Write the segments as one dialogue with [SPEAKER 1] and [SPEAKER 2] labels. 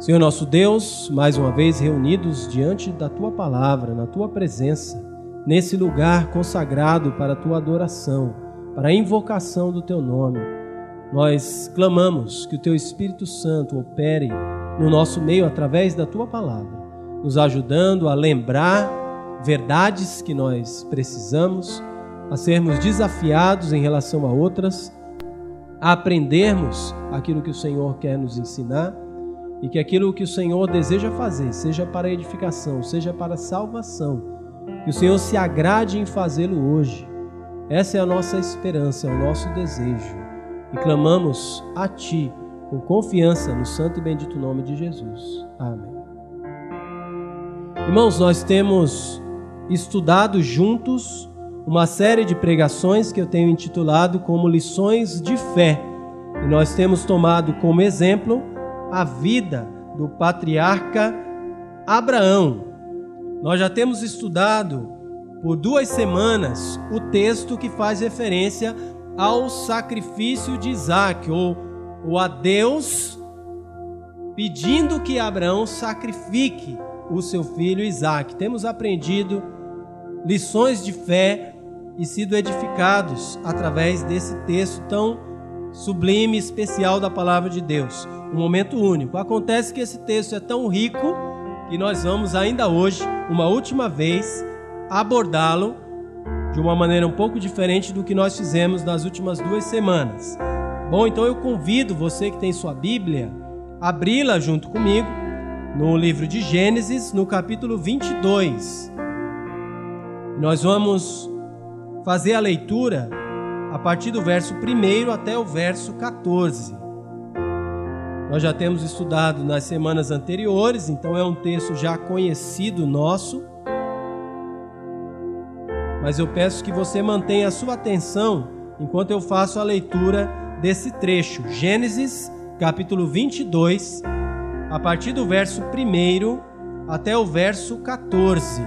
[SPEAKER 1] Senhor nosso Deus, mais uma vez reunidos diante da tua palavra, na tua presença, nesse lugar consagrado para a tua adoração, para a invocação do teu nome, nós clamamos que o teu Espírito Santo opere no nosso meio através da tua palavra, nos ajudando a lembrar verdades que nós precisamos, a sermos desafiados em relação a outras, a aprendermos aquilo que o Senhor quer nos ensinar e que aquilo que o Senhor deseja fazer, seja para edificação, seja para salvação, que o Senhor se agrade em fazê-lo hoje. Essa é a nossa esperança, é o nosso desejo. E clamamos a Ti com confiança no santo e bendito nome de Jesus. Amém. Irmãos, nós temos estudado juntos uma série de pregações que eu tenho intitulado como Lições de Fé. E nós temos tomado como exemplo a vida do patriarca Abraão. Nós já temos estudado por duas semanas o texto que faz referência ao sacrifício de Isaac, ou, ou a Deus pedindo que Abraão sacrifique o seu filho Isaac. Temos aprendido lições de fé e sido edificados através desse texto tão sublime e especial da palavra de Deus um momento único. Acontece que esse texto é tão rico que nós vamos ainda hoje, uma última vez, abordá-lo de uma maneira um pouco diferente do que nós fizemos nas últimas duas semanas. Bom, então eu convido você que tem sua Bíblia a abri-la junto comigo no livro de Gênesis, no capítulo 22. Nós vamos fazer a leitura a partir do verso 1 até o verso 14. Nós já temos estudado nas semanas anteriores, então é um texto já conhecido nosso. Mas eu peço que você mantenha a sua atenção enquanto eu faço a leitura desse trecho. Gênesis, capítulo 22, a partir do verso 1 até o verso 14.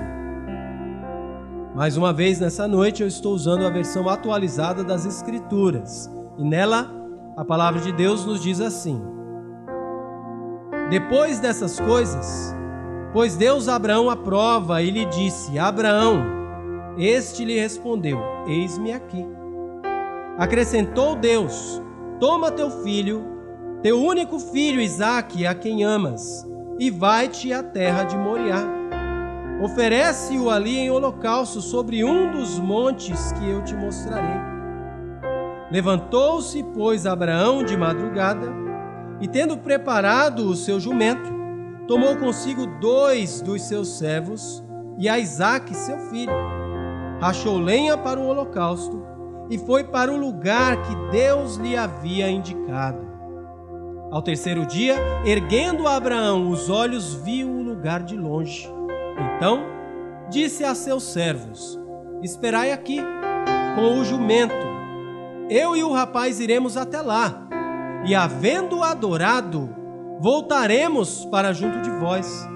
[SPEAKER 1] Mais uma vez nessa noite eu estou usando a versão atualizada das Escrituras. E nela a palavra de Deus nos diz assim: depois dessas coisas, pois Deus Abraão a prova e lhe disse: Abraão, este lhe respondeu: Eis-me aqui. Acrescentou Deus: Toma teu filho, teu único filho Isaque, a quem amas, e vai-te à terra de Moriá. Oferece-o ali em holocausto sobre um dos montes que eu te mostrarei. Levantou-se, pois, Abraão de madrugada e tendo preparado o seu jumento, tomou consigo dois dos seus servos e a Isaque, seu filho. Rachou lenha para o holocausto e foi para o lugar que Deus lhe havia indicado. Ao terceiro dia, erguendo Abraão os olhos, viu o lugar de longe. Então disse a seus servos: Esperai aqui com o jumento. Eu e o rapaz iremos até lá e havendo adorado, voltaremos para junto de vós.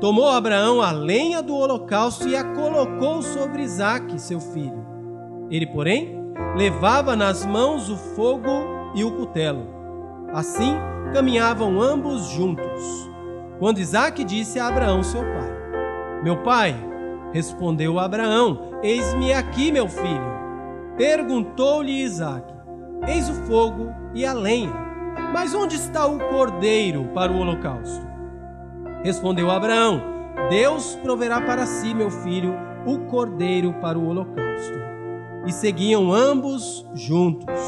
[SPEAKER 1] Tomou Abraão a lenha do holocausto e a colocou sobre Isaque, seu filho. Ele, porém, levava nas mãos o fogo e o cutelo. Assim caminhavam ambos juntos. Quando Isaque disse a Abraão, seu pai: Meu pai, respondeu Abraão: Eis-me aqui, meu filho. Perguntou-lhe Isaque: Eis o fogo e a lenha. Mas onde está o cordeiro para o holocausto? Respondeu Abraão: Deus proverá para si, meu filho, o cordeiro para o holocausto. E seguiam ambos juntos.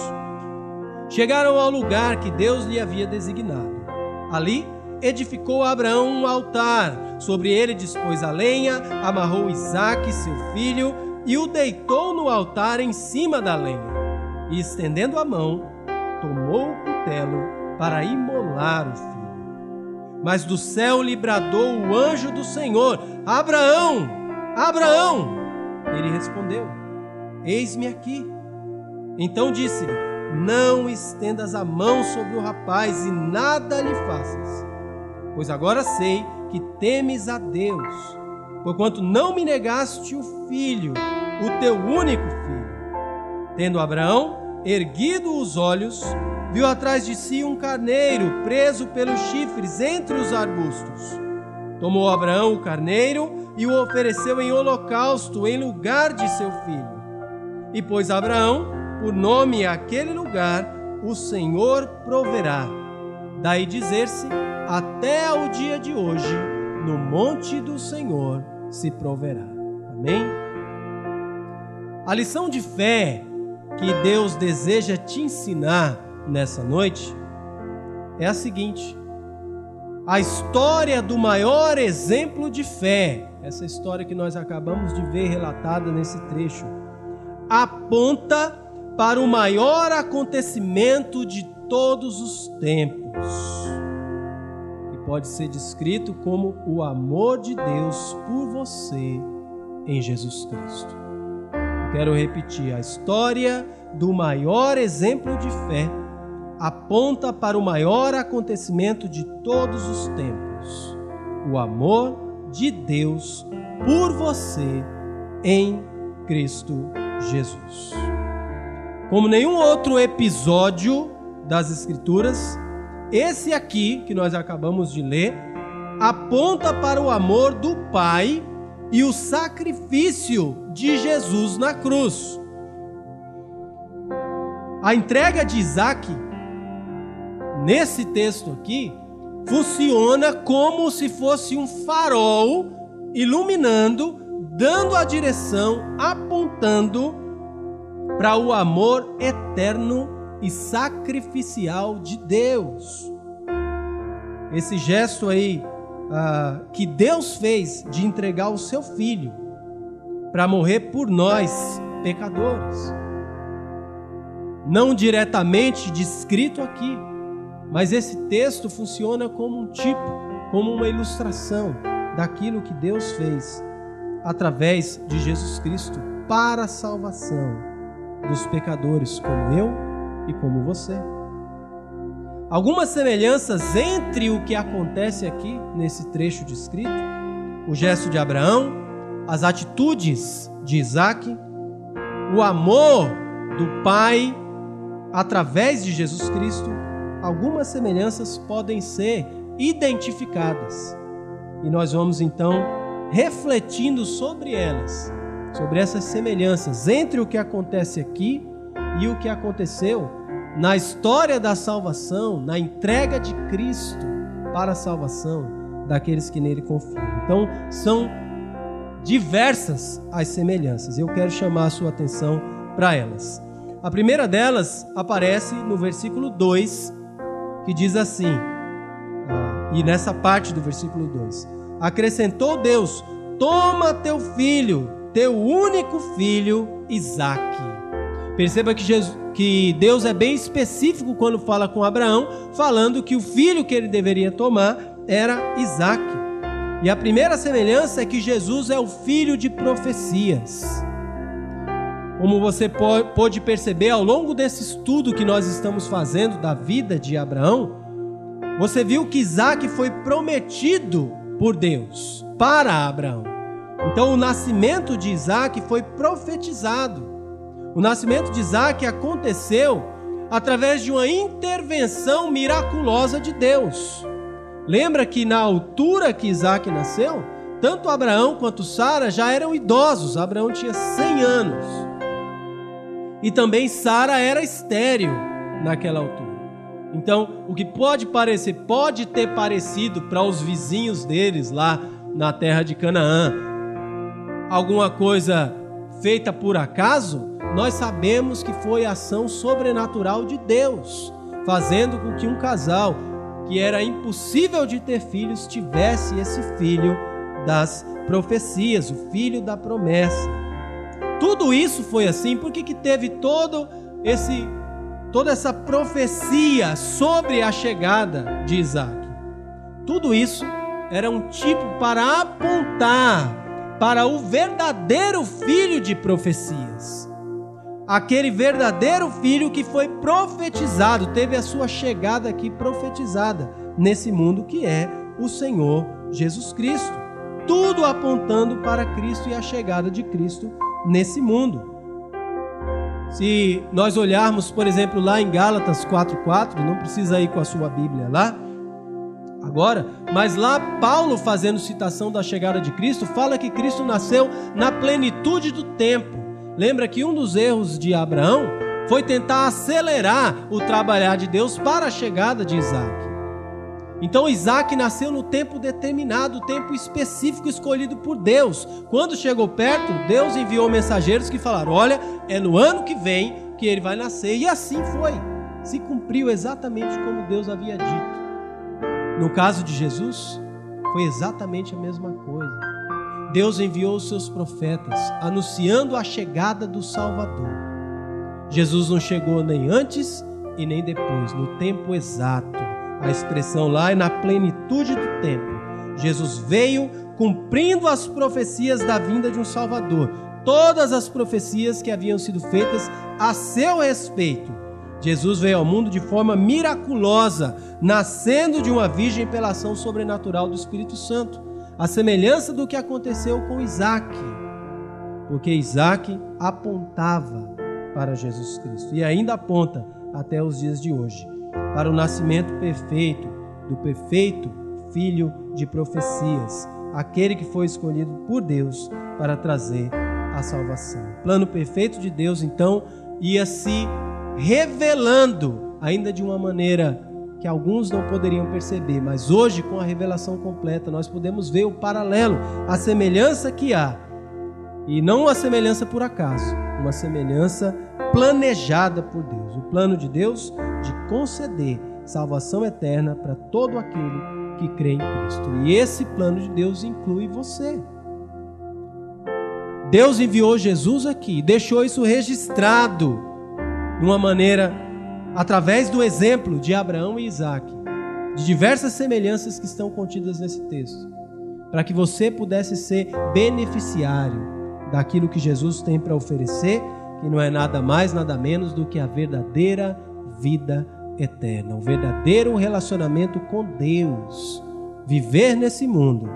[SPEAKER 1] Chegaram ao lugar que Deus lhe havia designado. Ali edificou Abraão um altar. Sobre ele dispôs a lenha, amarrou Isaque, seu filho, e o deitou no altar em cima da lenha. E estendendo a mão, tomou o cutelo para imolar o filho. Mas do céu lhe bradou o anjo do Senhor: Abraão, Abraão! Ele respondeu: Eis-me aqui. Então disse-lhe: Não estendas a mão sobre o rapaz e nada lhe faças, pois agora sei que temes a Deus, porquanto não me negaste o filho, o teu único filho. Tendo Abraão erguido os olhos, viu atrás de si um carneiro preso pelos chifres entre os arbustos. Tomou Abraão o carneiro e o ofereceu em holocausto em lugar de seu filho. E pôs Abraão por nome àquele lugar: O Senhor proverá. Daí dizer-se: Até ao dia de hoje, no monte do Senhor se proverá. Amém? A lição de fé que Deus deseja te ensinar nessa noite é a seguinte: a história do maior exemplo de fé, essa história que nós acabamos de ver relatada nesse trecho, aponta para o maior acontecimento de todos os tempos, que pode ser descrito como o amor de Deus por você em Jesus Cristo. Quero repetir: a história do maior exemplo de fé aponta para o maior acontecimento de todos os tempos: o amor de Deus por você em Cristo Jesus. Como nenhum outro episódio das Escrituras, esse aqui que nós acabamos de ler aponta para o amor do Pai e o sacrifício de Jesus na cruz. A entrega de Isaac nesse texto aqui, funciona como se fosse um farol iluminando, dando a direção, apontando para o amor eterno e sacrificial de Deus. Esse gesto aí uh, que Deus fez de entregar o seu filho para morrer por nós, pecadores. Não diretamente descrito aqui, mas esse texto funciona como um tipo, como uma ilustração daquilo que Deus fez através de Jesus Cristo para a salvação dos pecadores como eu e como você. Algumas semelhanças entre o que acontece aqui nesse trecho descrito, o gesto de Abraão, as atitudes de Isaac, o amor do Pai através de Jesus Cristo algumas semelhanças podem ser identificadas. E nós vamos então refletindo sobre elas, sobre essas semelhanças entre o que acontece aqui e o que aconteceu na história da salvação, na entrega de Cristo para a salvação daqueles que nele confiam. Então, são diversas as semelhanças. Eu quero chamar a sua atenção para elas. A primeira delas aparece no versículo 2 que diz assim, ah, e nessa parte do versículo 2: Acrescentou Deus: Toma teu filho, teu único filho, Isaque. Perceba que, Jesus, que Deus é bem específico quando fala com Abraão, falando que o filho que ele deveria tomar era Isaque. E a primeira semelhança é que Jesus é o filho de profecias. Como você pode perceber ao longo desse estudo que nós estamos fazendo da vida de Abraão, você viu que Isaac foi prometido por Deus para Abraão. Então o nascimento de Isaac foi profetizado. O nascimento de Isaac aconteceu através de uma intervenção miraculosa de Deus. Lembra que na altura que Isaac nasceu, tanto Abraão quanto Sara já eram idosos. Abraão tinha 100 anos. E também Sara era estéril naquela altura. Então, o que pode parecer, pode ter parecido para os vizinhos deles lá na terra de Canaã, alguma coisa feita por acaso, nós sabemos que foi ação sobrenatural de Deus, fazendo com que um casal que era impossível de ter filhos tivesse esse filho das profecias, o filho da promessa tudo isso foi assim, por que, que teve todo esse toda essa profecia sobre a chegada de Isaac? Tudo isso era um tipo para apontar para o verdadeiro filho de profecias. Aquele verdadeiro filho que foi profetizado, teve a sua chegada aqui profetizada nesse mundo que é o Senhor Jesus Cristo. Tudo apontando para Cristo e a chegada de Cristo nesse mundo. Se nós olharmos, por exemplo, lá em Gálatas 4:4, não precisa ir com a sua Bíblia lá agora, mas lá Paulo fazendo citação da chegada de Cristo, fala que Cristo nasceu na plenitude do tempo. Lembra que um dos erros de Abraão foi tentar acelerar o trabalhar de Deus para a chegada de Isaac. Então Isaac nasceu no tempo determinado, tempo específico escolhido por Deus. Quando chegou perto, Deus enviou mensageiros que falaram: Olha, é no ano que vem que ele vai nascer. E assim foi. Se cumpriu exatamente como Deus havia dito. No caso de Jesus, foi exatamente a mesma coisa. Deus enviou os seus profetas anunciando a chegada do Salvador. Jesus não chegou nem antes e nem depois, no tempo exato a expressão lá é na plenitude do tempo. Jesus veio cumprindo as profecias da vinda de um Salvador. Todas as profecias que haviam sido feitas a seu respeito. Jesus veio ao mundo de forma miraculosa, nascendo de uma virgem pela ação sobrenatural do Espírito Santo, a semelhança do que aconteceu com Isaac, porque Isaac apontava para Jesus Cristo e ainda aponta até os dias de hoje para o nascimento perfeito do perfeito filho de profecias, aquele que foi escolhido por Deus para trazer a salvação. O plano perfeito de Deus, então, ia se revelando, ainda de uma maneira que alguns não poderiam perceber, mas hoje, com a revelação completa, nós podemos ver o paralelo, a semelhança que há, e não uma semelhança por acaso, uma semelhança planejada por Deus. O plano de Deus de conceder salvação eterna para todo aquele que crê em Cristo. E esse plano de Deus inclui você. Deus enviou Jesus aqui, deixou isso registrado de uma maneira através do exemplo de Abraão e Isaac, de diversas semelhanças que estão contidas nesse texto, para que você pudesse ser beneficiário daquilo que Jesus tem para oferecer, que não é nada mais, nada menos do que a verdadeira vida eterna, o verdadeiro relacionamento com Deus. Viver nesse mundo,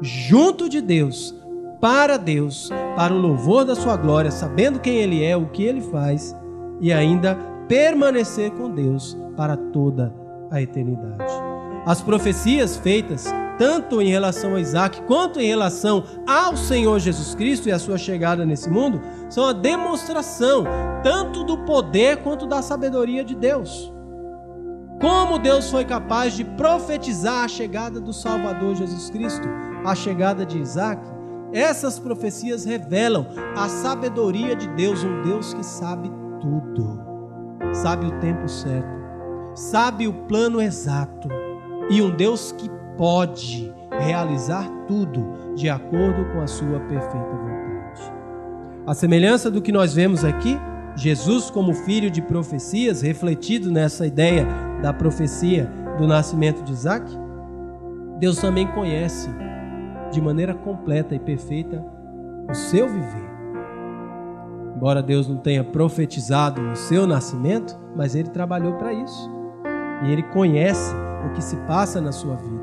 [SPEAKER 1] junto de Deus, para Deus, para o louvor da Sua glória, sabendo quem Ele é, o que Ele faz e ainda permanecer com Deus para toda a eternidade. As profecias feitas tanto em relação a Isaac quanto em relação ao Senhor Jesus Cristo e a sua chegada nesse mundo, são a demonstração tanto do poder quanto da sabedoria de Deus. Como Deus foi capaz de profetizar a chegada do Salvador Jesus Cristo, a chegada de Isaac, essas profecias revelam a sabedoria de Deus, um Deus que sabe tudo, sabe o tempo certo, sabe o plano exato, e um Deus que pode realizar tudo de acordo com a sua perfeita vontade. A semelhança do que nós vemos aqui, Jesus como filho de profecias, refletido nessa ideia da profecia do nascimento de Isaac, Deus também conhece de maneira completa e perfeita o seu viver. Embora Deus não tenha profetizado o seu nascimento, mas ele trabalhou para isso. E ele conhece o que se passa na sua vida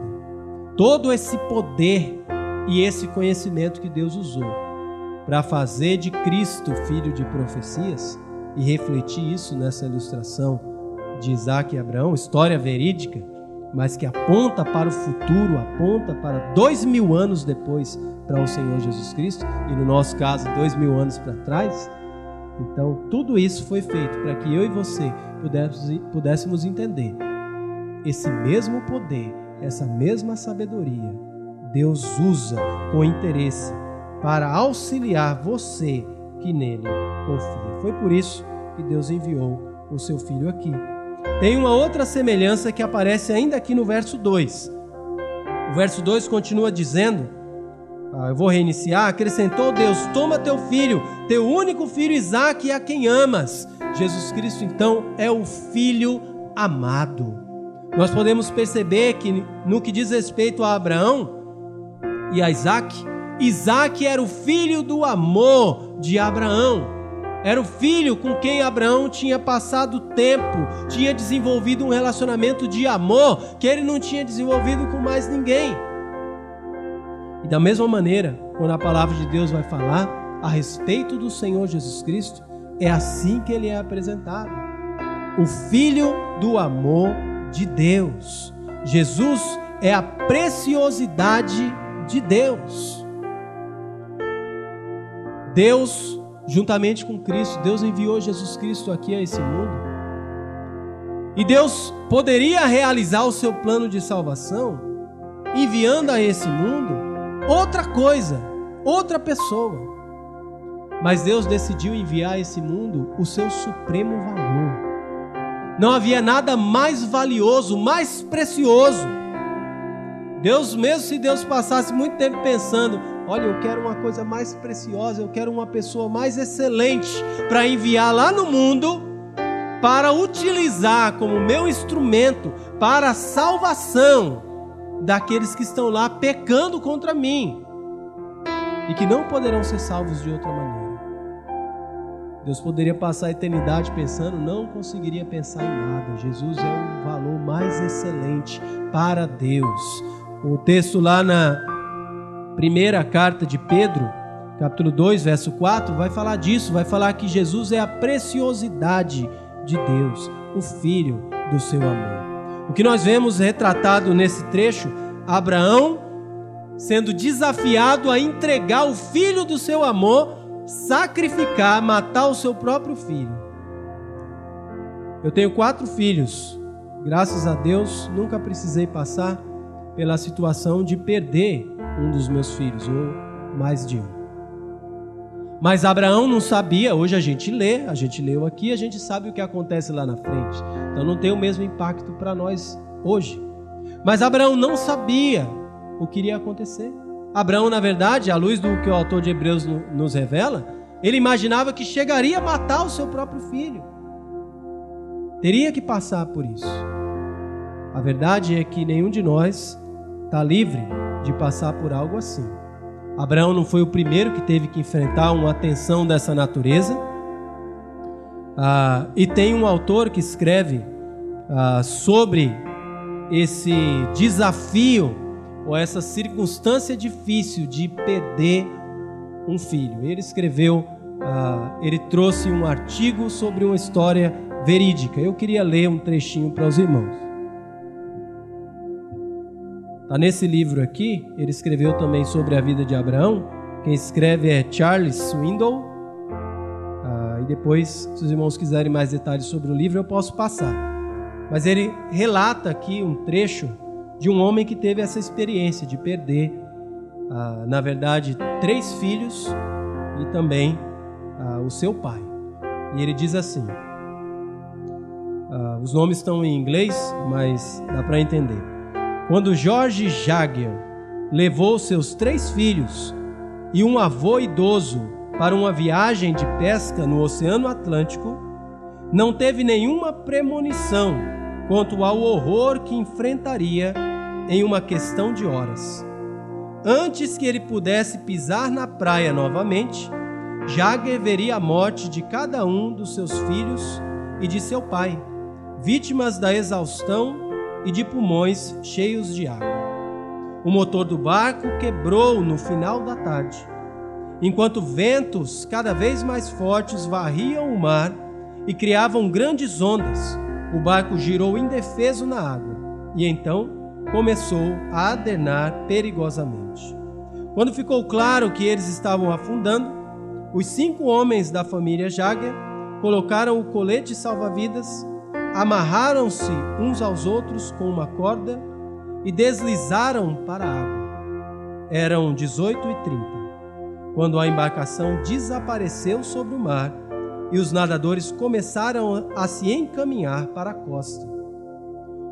[SPEAKER 1] todo esse poder e esse conhecimento que Deus usou para fazer de Cristo filho de profecias e refletir isso nessa ilustração de Isaac e Abraão, história verídica, mas que aponta para o futuro, aponta para dois mil anos depois para o Senhor Jesus Cristo, e no nosso caso, dois mil anos para trás. Então, tudo isso foi feito para que eu e você pudéssemos entender esse mesmo poder essa mesma sabedoria Deus usa com interesse para auxiliar você que nele confia. Foi por isso que Deus enviou o seu filho aqui. Tem uma outra semelhança que aparece ainda aqui no verso 2. O verso 2 continua dizendo: ah, Eu vou reiniciar. Acrescentou Deus: Toma teu filho, teu único filho Isaque, a quem amas. Jesus Cristo, então, é o filho amado nós podemos perceber que no que diz respeito a Abraão e a Isaac, Isaac era o filho do amor de Abraão. Era o filho com quem Abraão tinha passado tempo, tinha desenvolvido um relacionamento de amor que ele não tinha desenvolvido com mais ninguém. E da mesma maneira, quando a palavra de Deus vai falar a respeito do Senhor Jesus Cristo, é assim que ele é apresentado. O Filho do amor de Deus. Jesus é a preciosidade de Deus. Deus, juntamente com Cristo, Deus enviou Jesus Cristo aqui a esse mundo. E Deus poderia realizar o seu plano de salvação enviando a esse mundo outra coisa, outra pessoa. Mas Deus decidiu enviar a esse mundo o seu supremo valor. Não havia nada mais valioso, mais precioso. Deus, mesmo se Deus passasse muito tempo pensando, olha, eu quero uma coisa mais preciosa, eu quero uma pessoa mais excelente para enviar lá no mundo, para utilizar como meu instrumento para a salvação daqueles que estão lá pecando contra mim e que não poderão ser salvos de outra maneira. Deus poderia passar a eternidade pensando, não conseguiria pensar em nada. Jesus é o valor mais excelente para Deus. O texto lá na primeira carta de Pedro, capítulo 2, verso 4, vai falar disso, vai falar que Jesus é a preciosidade de Deus, o filho do seu amor. O que nós vemos retratado nesse trecho, Abraão sendo desafiado a entregar o filho do seu amor sacrificar, matar o seu próprio filho. Eu tenho quatro filhos. Graças a Deus, nunca precisei passar pela situação de perder um dos meus filhos, ou mais de um. Mas Abraão não sabia, hoje a gente lê, a gente leu aqui, a gente sabe o que acontece lá na frente. Então não tem o mesmo impacto para nós hoje. Mas Abraão não sabia o que iria acontecer. Abraão, na verdade, à luz do que o autor de Hebreus nos revela, ele imaginava que chegaria a matar o seu próprio filho. Teria que passar por isso. A verdade é que nenhum de nós está livre de passar por algo assim. Abraão não foi o primeiro que teve que enfrentar uma tensão dessa natureza. Ah, e tem um autor que escreve ah, sobre esse desafio ou essa circunstância difícil de perder um filho. Ele escreveu, uh, ele trouxe um artigo sobre uma história verídica. Eu queria ler um trechinho para os irmãos. Está nesse livro aqui, ele escreveu também sobre a vida de Abraão. Quem escreve é Charles Swindoll. Uh, e depois, se os irmãos quiserem mais detalhes sobre o livro, eu posso passar. Mas ele relata aqui um trecho de um homem que teve essa experiência de perder, ah, na verdade, três filhos e também ah, o seu pai. E ele diz assim: ah, os nomes estão em inglês, mas dá para entender. Quando George Jagger levou seus três filhos e um avô idoso para uma viagem de pesca no Oceano Atlântico, não teve nenhuma premonição quanto ao horror que enfrentaria em uma questão de horas. Antes que ele pudesse pisar na praia novamente, Jagger veria a morte de cada um dos seus filhos e de seu pai, vítimas da exaustão e de pulmões cheios de água. O motor do barco quebrou no final da tarde. Enquanto ventos cada vez mais fortes varriam o mar e criavam grandes ondas, o barco girou indefeso na água. E então começou a adernar perigosamente. Quando ficou claro que eles estavam afundando, os cinco homens da família Jagger colocaram o colete salva-vidas, amarraram-se uns aos outros com uma corda e deslizaram para a água. Eram 18 e 30, quando a embarcação desapareceu sobre o mar e os nadadores começaram a se encaminhar para a costa.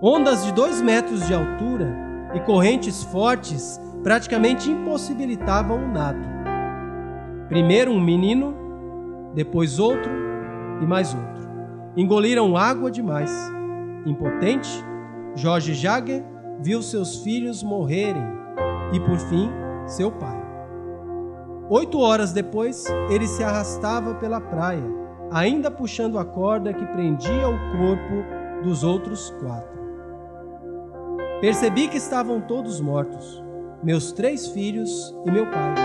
[SPEAKER 1] Ondas de dois metros de altura e correntes fortes praticamente impossibilitavam o nado. Primeiro um menino, depois outro e mais outro. Engoliram água demais. Impotente, Jorge Jagger viu seus filhos morrerem e, por fim, seu pai. Oito horas depois, ele se arrastava pela praia, ainda puxando a corda que prendia o corpo dos outros quatro. Percebi que estavam todos mortos, meus três filhos e meu pai.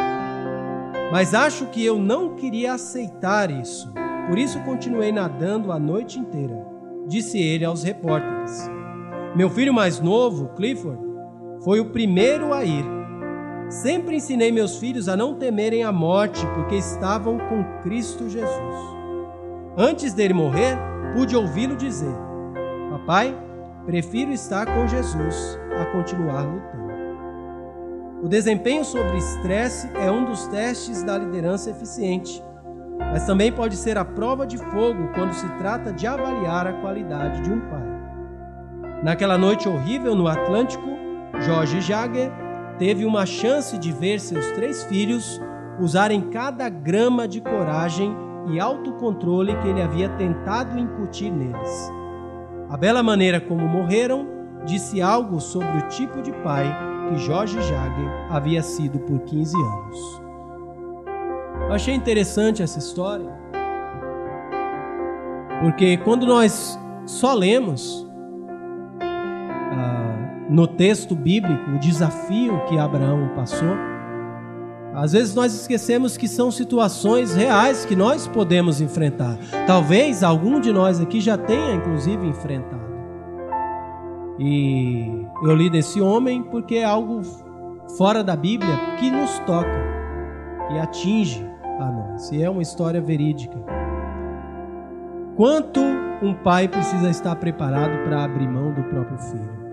[SPEAKER 1] Mas acho que eu não queria aceitar isso por isso continuei nadando a noite inteira, disse ele aos repórteres. Meu filho mais novo, Clifford, foi o primeiro a ir. Sempre ensinei meus filhos a não temerem a morte, porque estavam com Cristo Jesus. Antes dele morrer, pude ouvi-lo dizer: Papai, prefiro estar com Jesus a continuar lutando. O desempenho sobre estresse é um dos testes da liderança eficiente, mas também pode ser a prova de fogo quando se trata de avaliar a qualidade de um pai. Naquela noite horrível no Atlântico, Jorge Jagger teve uma chance de ver seus três filhos usarem cada grama de coragem e autocontrole que ele havia tentado incutir neles. A bela maneira como morreram disse algo sobre o tipo de pai que Jorge Jagger havia sido por 15 anos. Eu achei interessante essa história, porque quando nós só lemos ah, no texto bíblico o desafio que Abraão passou, às vezes nós esquecemos que são situações reais que nós podemos enfrentar. Talvez algum de nós aqui já tenha, inclusive, enfrentado. E eu li desse homem porque é algo fora da Bíblia que nos toca, que atinge a nós. E é uma história verídica. Quanto um pai precisa estar preparado para abrir mão do próprio filho?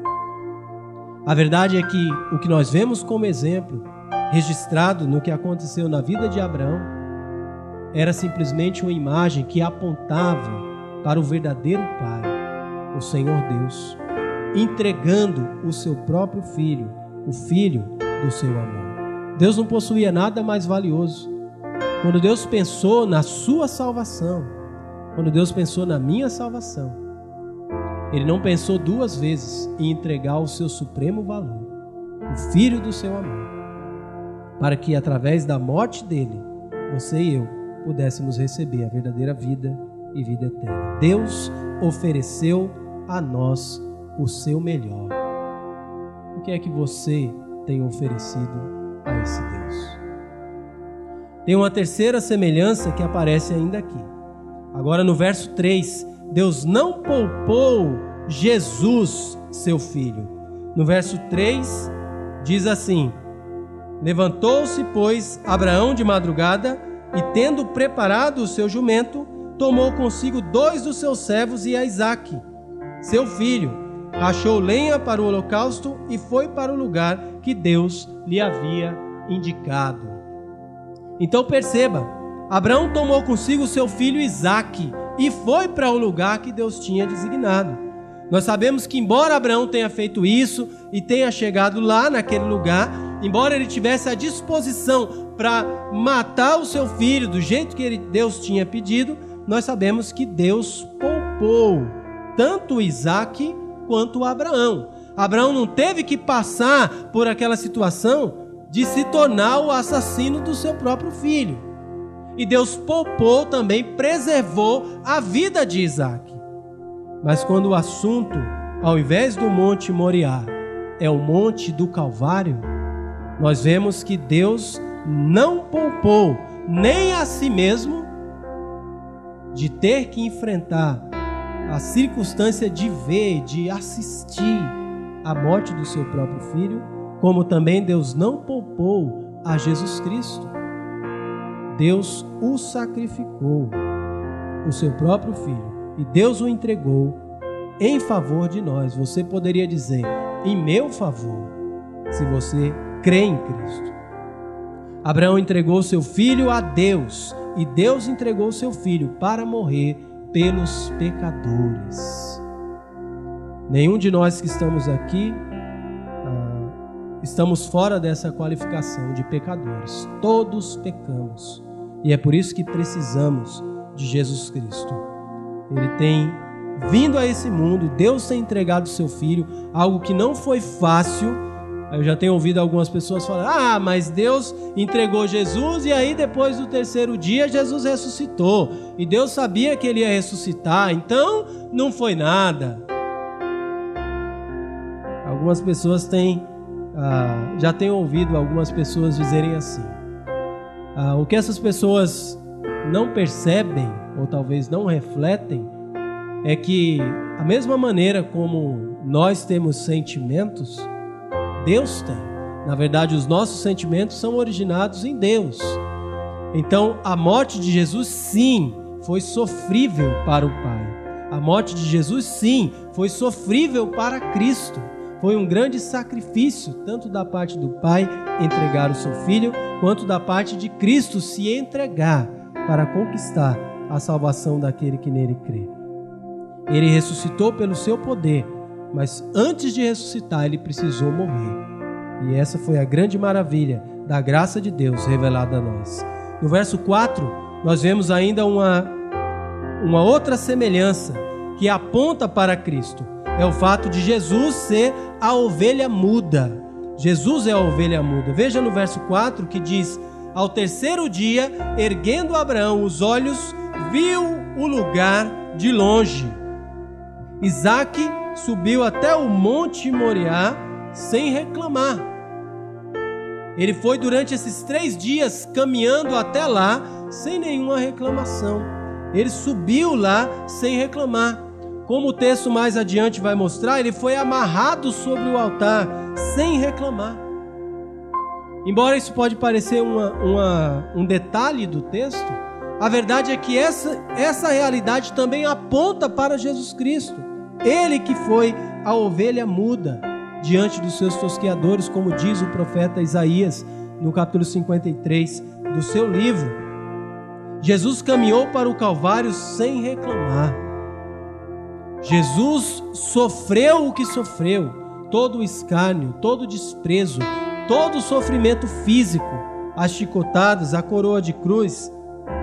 [SPEAKER 1] A verdade é que o que nós vemos como exemplo registrado no que aconteceu na vida de Abraão era simplesmente uma imagem que apontava para o verdadeiro Pai, o Senhor Deus, entregando o seu próprio filho, o filho do seu amor. Deus não possuía nada mais valioso. Quando Deus pensou na sua salvação, quando Deus pensou na minha salvação, Ele não pensou duas vezes em entregar o seu supremo valor, o filho do seu amor para que através da morte dele, você e eu pudéssemos receber a verdadeira vida e vida eterna. Deus ofereceu a nós o seu melhor. O que é que você tem oferecido a esse Deus? Tem uma terceira semelhança que aparece ainda aqui. Agora no verso 3, Deus não poupou Jesus, seu filho. No verso 3 diz assim: Levantou-se, pois, Abraão de madrugada e, tendo preparado o seu jumento, tomou consigo dois dos seus servos e a seu filho, achou lenha para o holocausto e foi para o lugar que Deus lhe havia indicado. Então perceba, Abraão tomou consigo seu filho Isaque e foi para o lugar que Deus tinha designado. Nós sabemos que, embora Abraão tenha feito isso e tenha chegado lá naquele lugar, embora ele tivesse a disposição para matar o seu filho do jeito que Deus tinha pedido, nós sabemos que Deus poupou tanto Isaac quanto Abraão. Abraão não teve que passar por aquela situação de se tornar o assassino do seu próprio filho. E Deus poupou também, preservou a vida de Isaac. Mas quando o assunto, ao invés do Monte Moriá, é o Monte do Calvário, nós vemos que Deus não poupou nem a si mesmo de ter que enfrentar a circunstância de ver, de assistir a morte do seu próprio filho, como também Deus não poupou a Jesus Cristo. Deus o sacrificou, o seu próprio filho, e Deus o entregou em favor de nós. Você poderia dizer, em meu favor, se você crê em Cristo. Abraão entregou seu filho a Deus e Deus entregou seu filho para morrer pelos pecadores. Nenhum de nós que estamos aqui estamos fora dessa qualificação de pecadores. Todos pecamos e é por isso que precisamos de Jesus Cristo. Ele tem vindo a esse mundo, Deus tem entregado seu filho, algo que não foi fácil eu já tenho ouvido algumas pessoas falar: ah, mas Deus entregou Jesus e aí depois do terceiro dia Jesus ressuscitou. E Deus sabia que ele ia ressuscitar, então não foi nada. Algumas pessoas têm, ah, já tenho ouvido algumas pessoas dizerem assim. Ah, o que essas pessoas não percebem ou talvez não refletem, é que a mesma maneira como nós temos sentimentos, Deus tem. Na verdade, os nossos sentimentos são originados em Deus. Então, a morte de Jesus, sim, foi sofrível para o Pai. A morte de Jesus, sim, foi sofrível para Cristo. Foi um grande sacrifício, tanto da parte do Pai entregar o seu filho, quanto da parte de Cristo se entregar para conquistar a salvação daquele que nele crê. Ele ressuscitou pelo seu poder, mas antes de ressuscitar, ele precisou morrer. E essa foi a grande maravilha da graça de Deus revelada a nós. No verso 4, nós vemos ainda uma, uma outra semelhança que aponta para Cristo é o fato de Jesus ser a ovelha muda. Jesus é a ovelha muda. Veja no verso 4 que diz: Ao terceiro dia, erguendo Abraão os olhos, viu o lugar de longe. Isaac subiu até o monte Moriá sem reclamar. Ele foi durante esses três dias caminhando até lá sem nenhuma reclamação. Ele subiu lá sem reclamar. Como o texto mais adiante vai mostrar, ele foi amarrado sobre o altar sem reclamar. Embora isso pode parecer uma, uma, um detalhe do texto, a verdade é que essa, essa realidade também aponta para Jesus Cristo. Ele que foi a ovelha muda diante dos seus tosqueadores, como diz o profeta Isaías no capítulo 53 do seu livro. Jesus caminhou para o Calvário sem reclamar. Jesus sofreu o que sofreu, todo o escárnio, todo o desprezo, todo o sofrimento físico, as chicotadas, a coroa de cruz,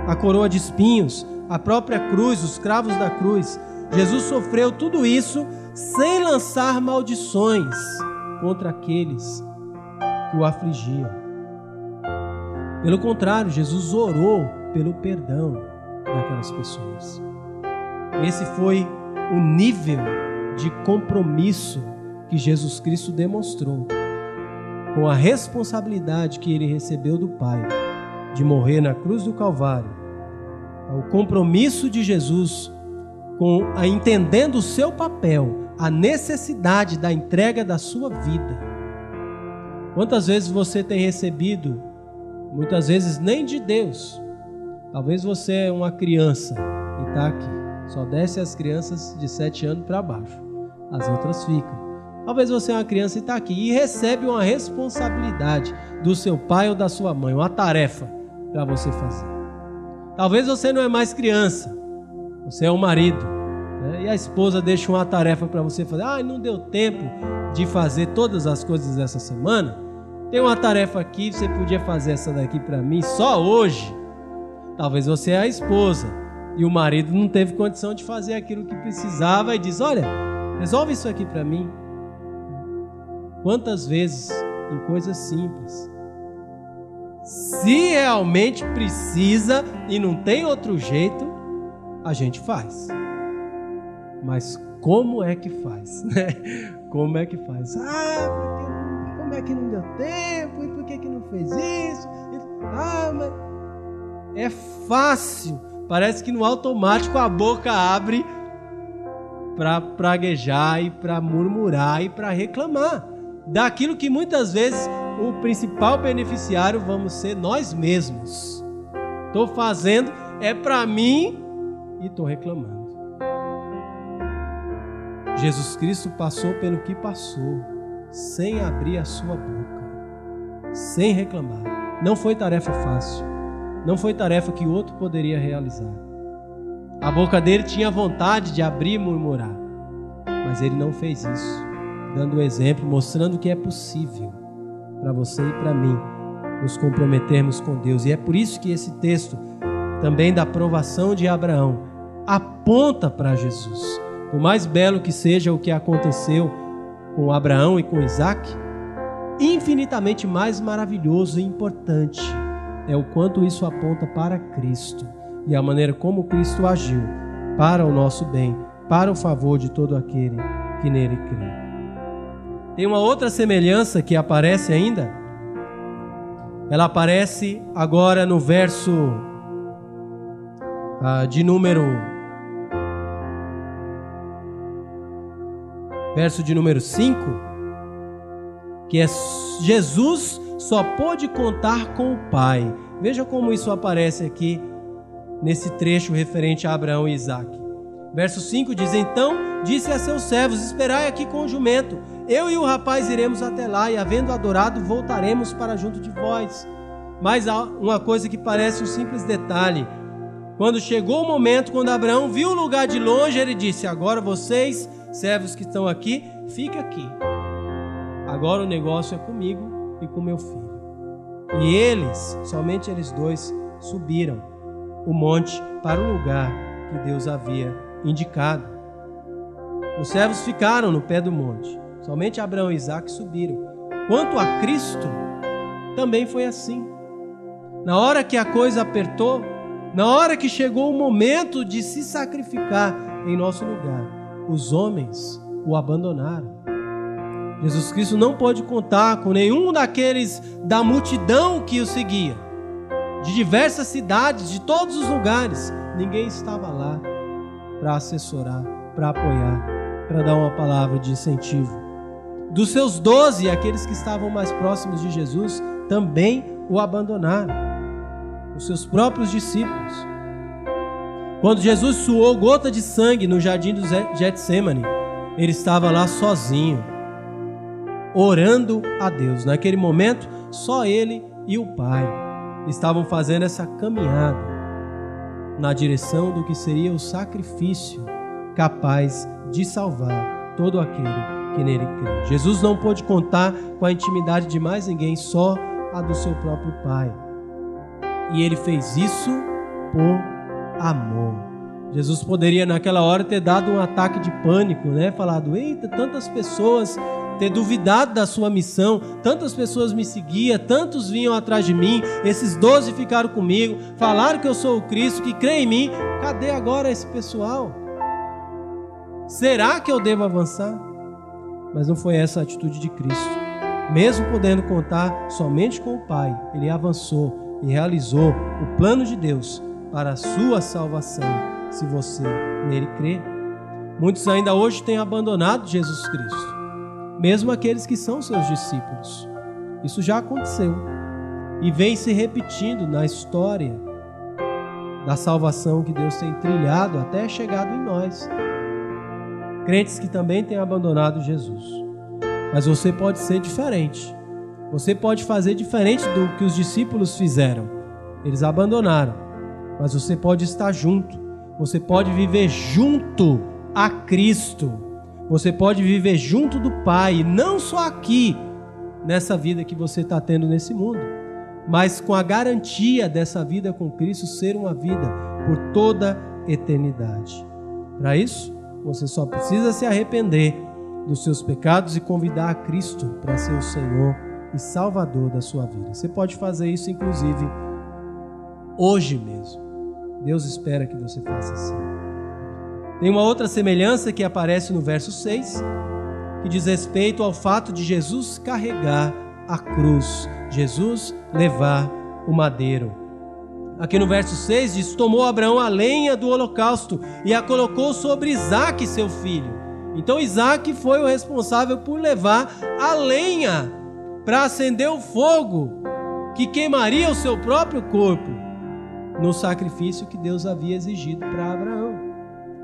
[SPEAKER 1] a coroa de espinhos, a própria cruz, os cravos da cruz. Jesus sofreu tudo isso sem lançar maldições contra aqueles que o afligiam. Pelo contrário, Jesus orou pelo perdão daquelas pessoas. Esse foi o nível de compromisso que Jesus Cristo demonstrou com a responsabilidade que ele recebeu do Pai de morrer na cruz do Calvário, o compromisso de Jesus com a entendendo o seu papel, a necessidade da entrega da sua vida. Quantas vezes você tem recebido, muitas vezes nem de Deus. Talvez você é uma criança e está aqui. Só desce as crianças de 7 anos para baixo. As outras ficam. Talvez você é uma criança e está aqui e recebe uma responsabilidade do seu pai ou da sua mãe, uma tarefa para você fazer. Talvez você não é mais criança, você é um marido, né? e a esposa deixa uma tarefa para você fazer. Ah, não deu tempo de fazer todas as coisas essa semana. Tem uma tarefa aqui, você podia fazer essa daqui para mim só hoje. Talvez você é a esposa e o marido não teve condição de fazer aquilo que precisava e diz: Olha, resolve isso aqui para mim. Quantas vezes em coisas simples. Se realmente precisa e não tem outro jeito, a gente faz. Mas como é que faz? Né? Como é que faz? Ah, como é que não deu tempo? E por que, que não fez isso? Ah, mas é fácil Parece que no automático a boca abre para praguejar e para murmurar e para reclamar daquilo que muitas vezes o principal beneficiário vamos ser nós mesmos. Estou fazendo é para mim e estou reclamando. Jesus Cristo passou pelo que passou, sem abrir a sua boca, sem reclamar. Não foi tarefa fácil. Não foi tarefa que outro poderia realizar. A boca dele tinha vontade de abrir e murmurar, mas ele não fez isso, dando o exemplo, mostrando que é possível para você e para mim nos comprometermos com Deus. E é por isso que esse texto, também da aprovação de Abraão, aponta para Jesus. Por mais belo que seja o que aconteceu com Abraão e com Isaac, infinitamente mais maravilhoso e importante é o quanto isso aponta para Cristo e a maneira como Cristo agiu para o nosso bem, para o favor de todo aquele que nele crê. Tem uma outra semelhança que aparece ainda. Ela aparece agora no verso ah, de número. Verso de número 5, que é Jesus só pôde contar com o Pai. Veja como isso aparece aqui nesse trecho referente a Abraão e Isaac. Verso 5 diz: Então disse a seus servos: Esperai aqui com o jumento. Eu e o rapaz iremos até lá, e havendo adorado, voltaremos para junto de vós. Mas há uma coisa que parece um simples detalhe. Quando chegou o momento, quando Abraão viu o lugar de longe, ele disse: Agora vocês, servos que estão aqui, fica aqui. Agora o negócio é comigo e com meu filho. E eles, somente eles dois, subiram o monte para o lugar que Deus havia indicado. Os servos ficaram no pé do monte. Somente Abraão e Isaac subiram. Quanto a Cristo, também foi assim. Na hora que a coisa apertou, na hora que chegou o momento de se sacrificar em nosso lugar, os homens o abandonaram. Jesus Cristo não pode contar com nenhum daqueles da multidão que o seguia. De diversas cidades, de todos os lugares, ninguém estava lá para assessorar, para apoiar, para dar uma palavra de incentivo. Dos seus doze, aqueles que estavam mais próximos de Jesus também o abandonaram os seus próprios discípulos. Quando Jesus suou gota de sangue no jardim do Getsemane, ele estava lá sozinho, orando a Deus. Naquele momento, só ele e o Pai estavam fazendo essa caminhada na direção do que seria o sacrifício capaz de salvar todo aquele que nele crê. Jesus não pôde contar com a intimidade de mais ninguém, só a do seu próprio Pai. E ele fez isso por amor. Jesus poderia naquela hora ter dado um ataque de pânico, né? Falado: "Eita, tantas pessoas ter duvidado da sua missão, tantas pessoas me seguiam, tantos vinham atrás de mim, esses doze ficaram comigo, falaram que eu sou o Cristo, que crê em mim. Cadê agora esse pessoal? Será que eu devo avançar? Mas não foi essa a atitude de Cristo. Mesmo podendo contar somente com o Pai, ele avançou e realizou o plano de Deus para a sua salvação, se você nele crê. Muitos ainda hoje têm abandonado Jesus Cristo, mesmo aqueles que são seus discípulos. Isso já aconteceu e vem se repetindo na história da salvação que Deus tem trilhado até chegado em nós. Crentes que também têm abandonado Jesus. Mas você pode ser diferente. Você pode fazer diferente do que os discípulos fizeram. Eles abandonaram. Mas você pode estar junto. Você pode viver junto a Cristo. Você pode viver junto do Pai, não só aqui, nessa vida que você está tendo nesse mundo, mas com a garantia dessa vida com Cristo ser uma vida por toda eternidade. Para isso, você só precisa se arrepender dos seus pecados e convidar a Cristo para ser o Senhor e Salvador da sua vida. Você pode fazer isso, inclusive, hoje mesmo. Deus espera que você faça assim. Tem uma outra semelhança que aparece no verso 6, que diz respeito ao fato de Jesus carregar a cruz, Jesus levar o madeiro. Aqui no verso 6 diz: Tomou Abraão a lenha do holocausto e a colocou sobre Isaac, seu filho. Então Isaac foi o responsável por levar a lenha para acender o fogo que queimaria o seu próprio corpo no sacrifício que Deus havia exigido para Abraão.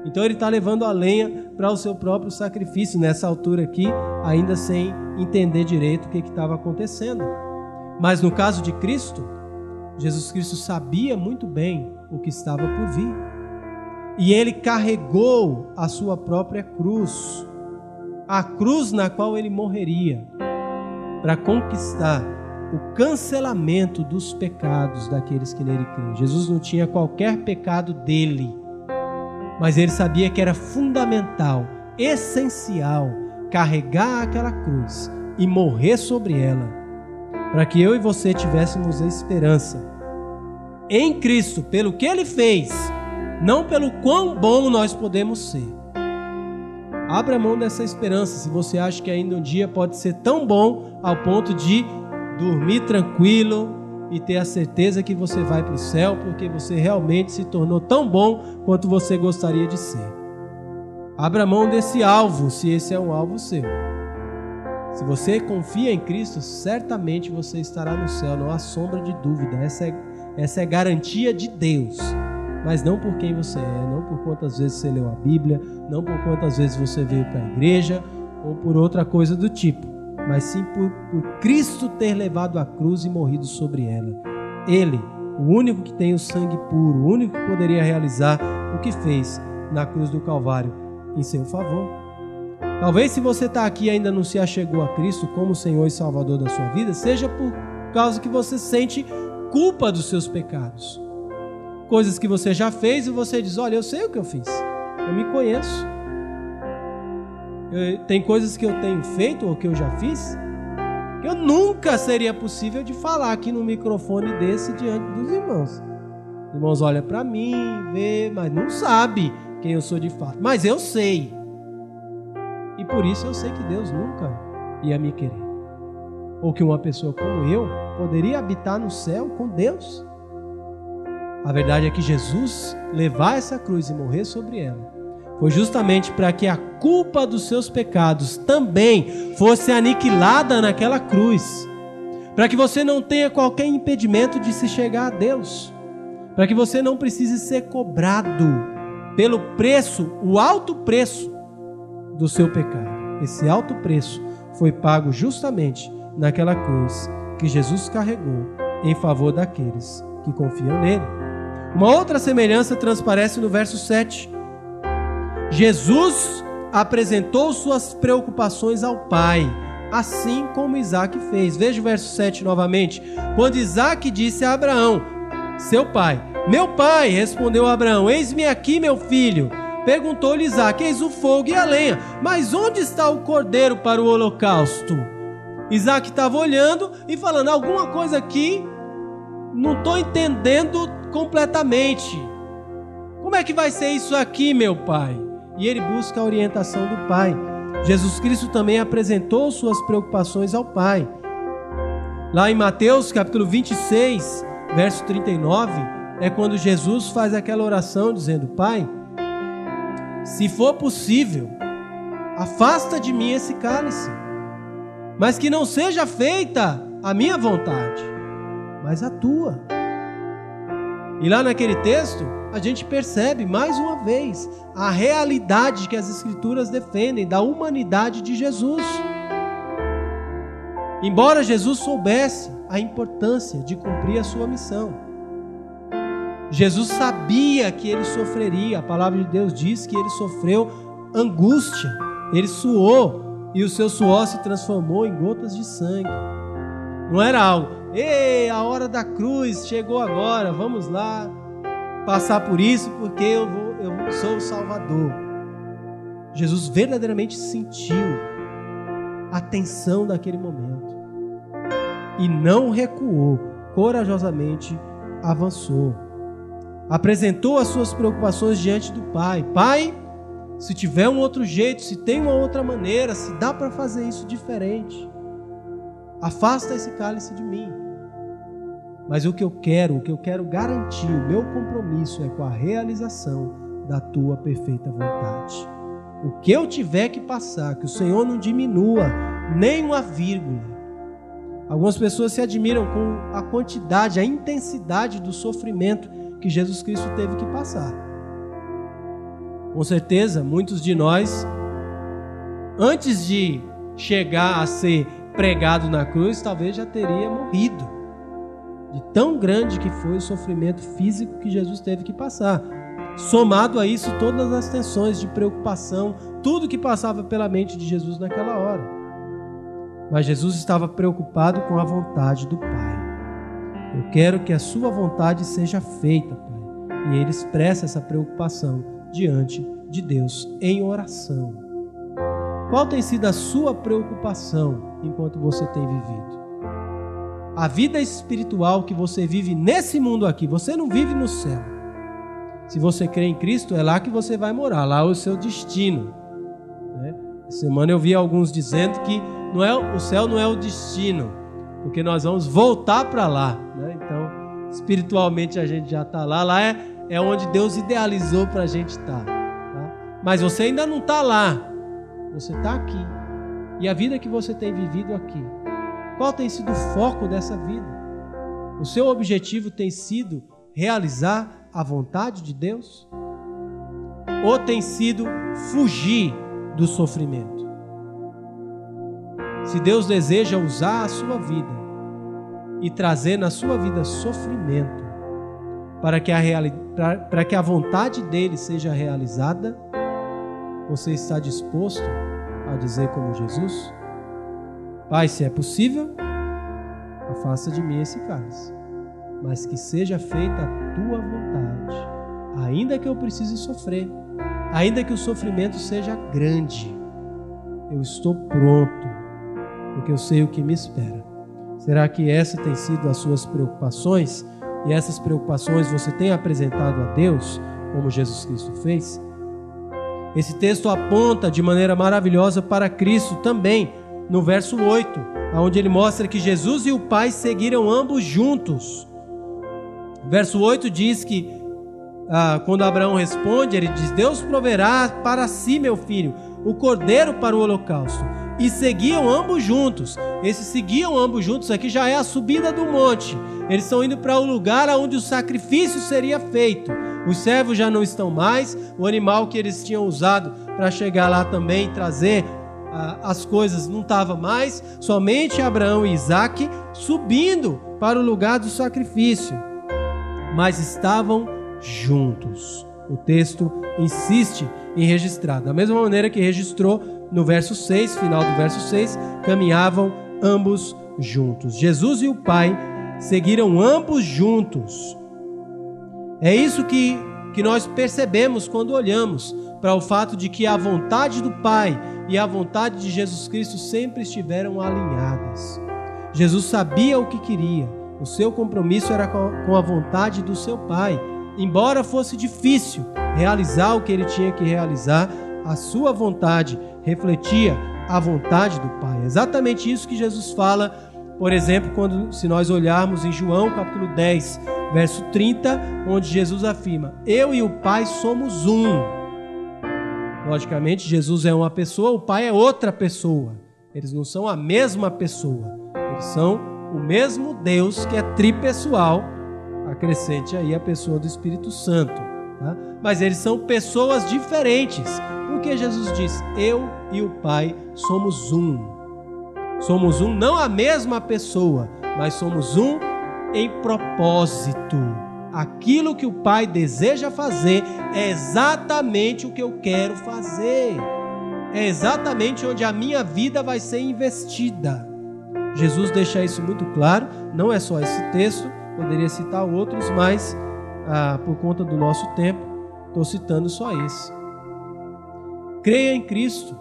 [SPEAKER 1] Então ele está levando a lenha para o seu próprio sacrifício, nessa altura aqui, ainda sem entender direito o que estava acontecendo. Mas no caso de Cristo, Jesus Cristo sabia muito bem o que estava por vir. E ele carregou a sua própria cruz, a cruz na qual ele morreria para conquistar o cancelamento dos pecados daqueles que nele creem. Jesus não tinha qualquer pecado dele, mas ele sabia que era fundamental, essencial, carregar aquela cruz e morrer sobre ela, para que eu e você tivéssemos a esperança em Cristo, pelo que ele fez, não pelo quão bom nós podemos ser. Abra mão dessa esperança se você acha que ainda um dia pode ser tão bom ao ponto de dormir tranquilo e ter a certeza que você vai para o céu porque você realmente se tornou tão bom quanto você gostaria de ser. Abra mão desse alvo, se esse é um alvo seu. Se você confia em Cristo, certamente você estará no céu, não há sombra de dúvida. Essa é, essa é garantia de Deus. Mas não por quem você é, não por quantas vezes você leu a Bíblia, não por quantas vezes você veio para a igreja ou por outra coisa do tipo mas sim por, por Cristo ter levado a cruz e morrido sobre ela. Ele, o único que tem o sangue puro, o único que poderia realizar o que fez na cruz do Calvário em seu favor. Talvez se você está aqui e ainda não se achegou a Cristo como Senhor e Salvador da sua vida, seja por causa que você sente culpa dos seus pecados. Coisas que você já fez e você diz: Olha, eu sei o que eu fiz, eu me conheço. Tem coisas que eu tenho feito ou que eu já fiz que eu nunca seria possível de falar aqui no microfone desse diante dos irmãos. Os irmãos olham para mim, vê, mas não sabe quem eu sou de fato. Mas eu sei. E por isso eu sei que Deus nunca ia me querer. Ou que uma pessoa como eu poderia habitar no céu com Deus. A verdade é que Jesus levar essa cruz e morrer sobre ela foi justamente para que a culpa dos seus pecados também fosse aniquilada naquela cruz. Para que você não tenha qualquer impedimento de se chegar a Deus. Para que você não precise ser cobrado pelo preço, o alto preço do seu pecado. Esse alto preço foi pago justamente naquela cruz que Jesus carregou em favor daqueles que confiam nele. Uma outra semelhança transparece no verso 7 Jesus apresentou suas preocupações ao Pai, assim como Isaac fez. Veja o verso 7 novamente. Quando Isaac disse a Abraão, seu pai, meu pai, respondeu Abraão, eis-me aqui, meu filho. Perguntou-lhe Isaac, eis o fogo e a lenha, mas onde está o cordeiro para o holocausto? Isaac estava olhando e falando, alguma coisa aqui não estou entendendo completamente. Como é que vai ser isso aqui, meu pai? E ele busca a orientação do Pai. Jesus Cristo também apresentou suas preocupações ao Pai. Lá em Mateus capítulo 26, verso 39, é quando Jesus faz aquela oração dizendo: Pai, se for possível, afasta de mim esse cálice, mas que não seja feita a minha vontade, mas a tua. E lá naquele texto, a gente percebe mais uma vez a realidade que as Escrituras defendem da humanidade de Jesus. Embora Jesus soubesse a importância de cumprir a sua missão, Jesus sabia que ele sofreria. A palavra de Deus diz que ele sofreu angústia, ele suou e o seu suor se transformou em gotas de sangue. Não era algo, ei, a hora da cruz chegou agora, vamos lá passar por isso porque eu, vou, eu sou o Salvador. Jesus verdadeiramente sentiu a tensão daquele momento e não recuou, corajosamente avançou. Apresentou as suas preocupações diante do Pai. Pai, se tiver um outro jeito, se tem uma outra maneira, se dá para fazer isso diferente, afasta esse cálice de mim. Mas o que eu quero, o que eu quero garantir, o meu compromisso é com a realização da tua perfeita vontade. O que eu tiver que passar, que o Senhor não diminua nem uma vírgula. Algumas pessoas se admiram com a quantidade, a intensidade do sofrimento que Jesus Cristo teve que passar. Com certeza, muitos de nós, antes de chegar a ser pregado na cruz, talvez já teria morrido de tão grande que foi o sofrimento físico que Jesus teve que passar. Somado a isso, todas as tensões de preocupação, tudo que passava pela mente de Jesus naquela hora. Mas Jesus estava preocupado com a vontade do Pai. Eu quero que a sua vontade seja feita, Pai. E ele expressa essa preocupação diante de Deus em oração. Qual tem sido a sua preocupação enquanto você tem vivido? A vida espiritual que você vive nesse mundo aqui, você não vive no céu. Se você crê em Cristo, é lá que você vai morar, lá é o seu destino. Né? Semana eu vi alguns dizendo que não é, o céu não é o destino, porque nós vamos voltar para lá. Né? Então espiritualmente a gente já está lá. Lá é, é onde Deus idealizou para a gente estar. Tá? Mas você ainda não está lá. Você está aqui. E a vida que você tem vivido aqui. Qual tem sido o foco dessa vida? O seu objetivo tem sido realizar a vontade de Deus? Ou tem sido fugir do sofrimento? Se Deus deseja usar a sua vida e trazer na sua vida sofrimento para que a, para que a vontade dele seja realizada, você está disposto a dizer como Jesus? Pai, se é possível, afasta de mim esse cálice, mas que seja feita a tua vontade, ainda que eu precise sofrer, ainda que o sofrimento seja grande, eu estou pronto, porque eu sei o que me espera. Será que essa tem sido as suas preocupações? E essas preocupações você tem apresentado a Deus, como Jesus Cristo fez? Esse texto aponta de maneira maravilhosa para Cristo também, no verso 8, onde ele mostra que Jesus e o Pai seguiram ambos juntos. Verso 8 diz que, ah, quando Abraão responde, ele diz: Deus proverá para si, meu filho, o cordeiro para o holocausto e seguiam ambos juntos. Esses seguiam ambos juntos aqui já é a subida do monte. Eles estão indo para o lugar onde o sacrifício seria feito. Os servos já não estão mais, o animal que eles tinham usado para chegar lá também e trazer as coisas não estava mais, somente Abraão e Isaac subindo para o lugar do sacrifício. Mas estavam juntos. O texto insiste em registrar, da mesma maneira que registrou no verso 6, final do verso 6, caminhavam ambos juntos. Jesus e o Pai seguiram ambos juntos. É isso que, que nós percebemos quando olhamos para o fato de que a vontade do Pai e a vontade de Jesus Cristo sempre estiveram alinhadas. Jesus sabia o que queria, o seu compromisso era com a vontade do seu Pai. Embora fosse difícil realizar o que ele tinha que realizar, a sua vontade refletia a vontade do Pai. É exatamente isso que Jesus fala, por exemplo, quando se nós olharmos em João capítulo 10, verso 30, onde Jesus afirma: "Eu e o Pai somos um". Logicamente, Jesus é uma pessoa, o Pai é outra pessoa. Eles não são a mesma pessoa. Eles são o mesmo Deus que é tripessoal, acrescente aí a pessoa do Espírito Santo. Tá? Mas eles são pessoas diferentes. Porque Jesus diz: Eu e o Pai somos um. Somos um, não a mesma pessoa, mas somos um em propósito. Aquilo que o Pai deseja fazer é exatamente o que eu quero fazer. É exatamente onde a minha vida vai ser investida. Jesus deixa isso muito claro, não é só esse texto, poderia citar outros, mas ah, por conta do nosso tempo, estou citando só esse. Creia em Cristo.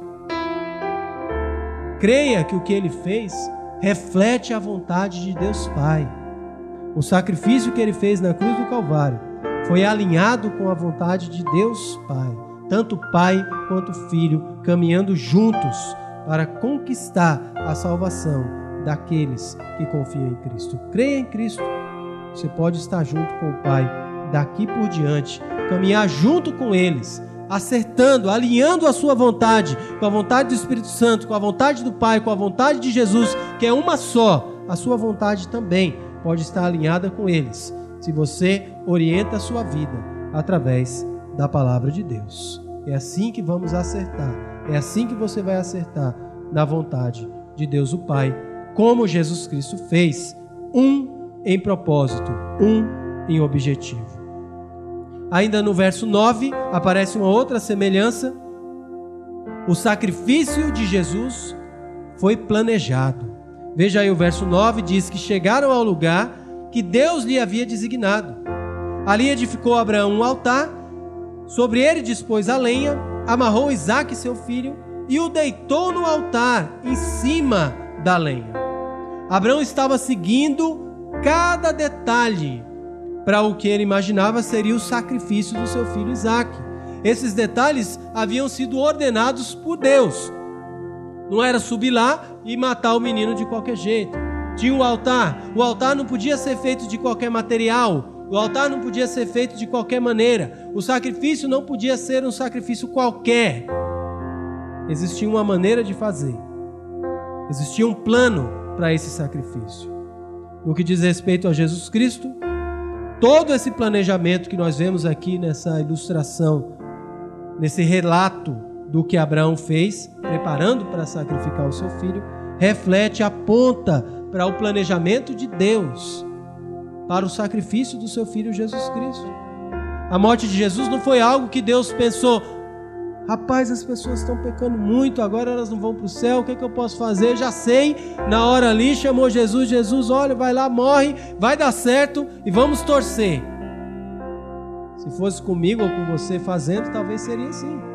[SPEAKER 1] Creia que o que ele fez reflete a vontade de Deus Pai. O sacrifício que ele fez na cruz do Calvário foi alinhado com a vontade de Deus Pai, tanto Pai quanto Filho caminhando juntos para conquistar a salvação daqueles que confiam em Cristo. Creia em Cristo. Você pode estar junto com o Pai daqui por diante, caminhar junto com eles acertando, alinhando a sua vontade com a vontade do Espírito Santo, com a vontade do Pai, com a vontade de Jesus, que é uma só, a sua vontade também pode estar alinhada com eles, se você orienta a sua vida através da palavra de Deus. É assim que vamos acertar, é assim que você vai acertar na vontade de Deus o Pai, como Jesus Cristo fez, um em propósito, um em objetivo. Ainda no verso 9 aparece uma outra semelhança. O sacrifício de Jesus foi planejado. Veja aí o verso 9: diz que chegaram ao lugar que Deus lhe havia designado. Ali edificou Abraão um altar, sobre ele dispôs a lenha, amarrou Isaque, seu filho, e o deitou no altar, em cima da lenha. Abraão estava seguindo cada detalhe para o que ele imaginava seria o sacrifício do seu filho Isaac. Esses detalhes haviam sido ordenados por Deus. Não era subir lá e matar o menino de qualquer jeito. Tinha o altar. O altar não podia ser feito de qualquer material. O altar não podia ser feito de qualquer maneira. O sacrifício não podia ser um sacrifício qualquer. Existia uma maneira de fazer. Existia um plano para esse sacrifício. No que diz respeito a Jesus Cristo, todo esse planejamento que nós vemos aqui nessa ilustração, nesse relato do que Abraão fez, preparando para sacrificar o seu filho, reflete, aponta para o planejamento de Deus para o sacrifício do seu filho Jesus Cristo. A morte de Jesus não foi algo que Deus pensou, Rapaz, as pessoas estão pecando muito, agora elas não vão para o céu, o que, é que eu posso fazer? Já sei, na hora ali chamou Jesus, Jesus, olha, vai lá, morre, vai dar certo e vamos torcer. Se fosse comigo ou com você fazendo, talvez seria assim.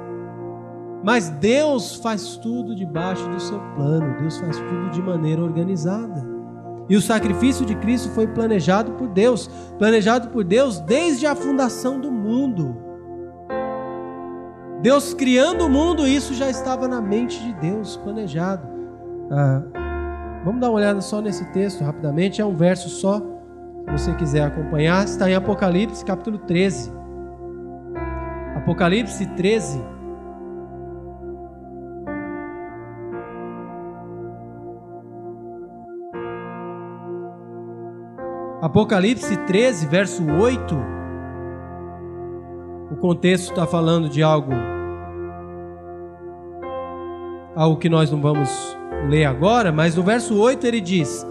[SPEAKER 1] Mas Deus faz tudo debaixo do seu plano, Deus faz tudo de maneira organizada. E o sacrifício de Cristo foi planejado por Deus, planejado por Deus desde a fundação do mundo. Deus criando o mundo, isso já estava na mente de Deus, planejado. Ah, vamos dar uma olhada só nesse texto rapidamente, é um verso só, se você quiser acompanhar, está em Apocalipse capítulo 13. Apocalipse 13. Apocalipse 13, verso 8 o contexto está falando de algo, algo que nós não vamos ler agora, mas no verso 8 ele diz: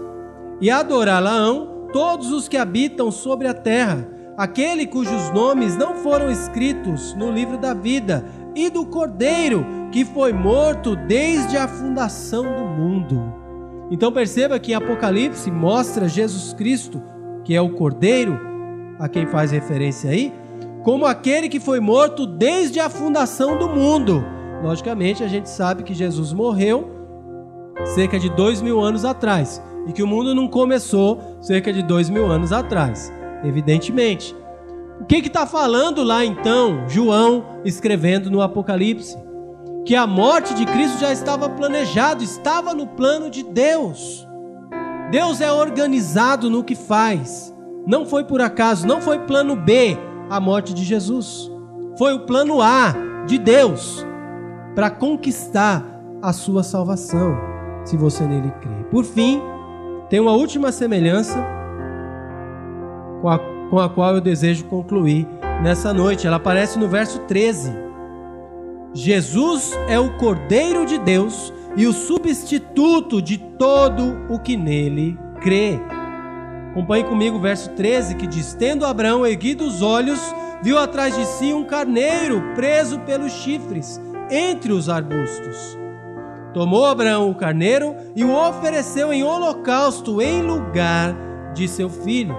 [SPEAKER 1] E adorá-la-ão todos os que habitam sobre a terra, aquele cujos nomes não foram escritos no livro da vida, e do Cordeiro, que foi morto desde a fundação do mundo. Então perceba que Apocalipse mostra Jesus Cristo, que é o Cordeiro, a quem faz referência aí, como aquele que foi morto desde a fundação do mundo. Logicamente, a gente sabe que Jesus morreu cerca de dois mil anos atrás e que o mundo não começou cerca de dois mil anos atrás, evidentemente. O que está falando lá então João escrevendo no Apocalipse? Que a morte de Cristo já estava planejado, estava no plano de Deus. Deus é organizado no que faz. Não foi por acaso, não foi plano B, a morte de Jesus. Foi o plano A de Deus para conquistar a sua salvação, se você nele crê. Por fim, tem uma última semelhança com a, com a qual eu desejo concluir nessa noite. Ela aparece no verso 13. Jesus é o Cordeiro de Deus e o substituto de todo o que nele crê. Acompanhe comigo o verso 13 que diz: Tendo Abraão erguido os olhos, viu atrás de si um carneiro preso pelos chifres entre os arbustos. Tomou Abraão o carneiro e o ofereceu em holocausto em lugar de seu filho.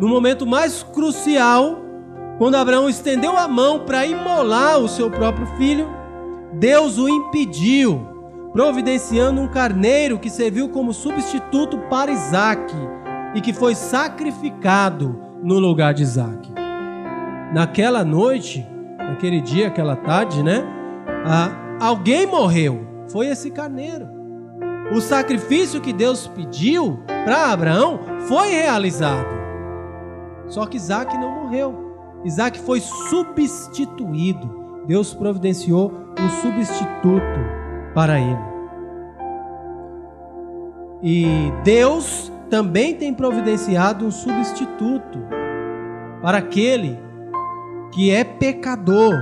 [SPEAKER 1] No momento mais crucial, quando Abraão estendeu a mão para imolar o seu próprio filho, Deus o impediu, providenciando um carneiro que serviu como substituto para Isaque e que foi sacrificado no lugar de Isaac. Naquela noite, naquele dia, aquela tarde, né? Ah, alguém morreu. Foi esse carneiro. O sacrifício que Deus pediu para Abraão foi realizado. Só que Isaac não morreu. Isaac foi substituído. Deus providenciou um substituto para ele. E Deus também tem providenciado um substituto para aquele que é pecador.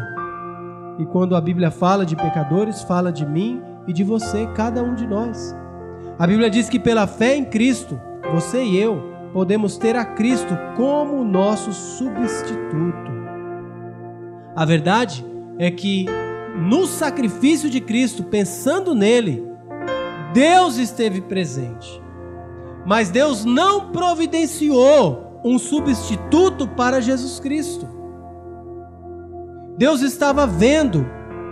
[SPEAKER 1] E quando a Bíblia fala de pecadores, fala de mim e de você, cada um de nós. A Bíblia diz que pela fé em Cristo, você e eu podemos ter a Cristo como nosso substituto. A verdade é que no sacrifício de Cristo, pensando nele, Deus esteve presente. Mas Deus não providenciou um substituto para Jesus Cristo. Deus estava vendo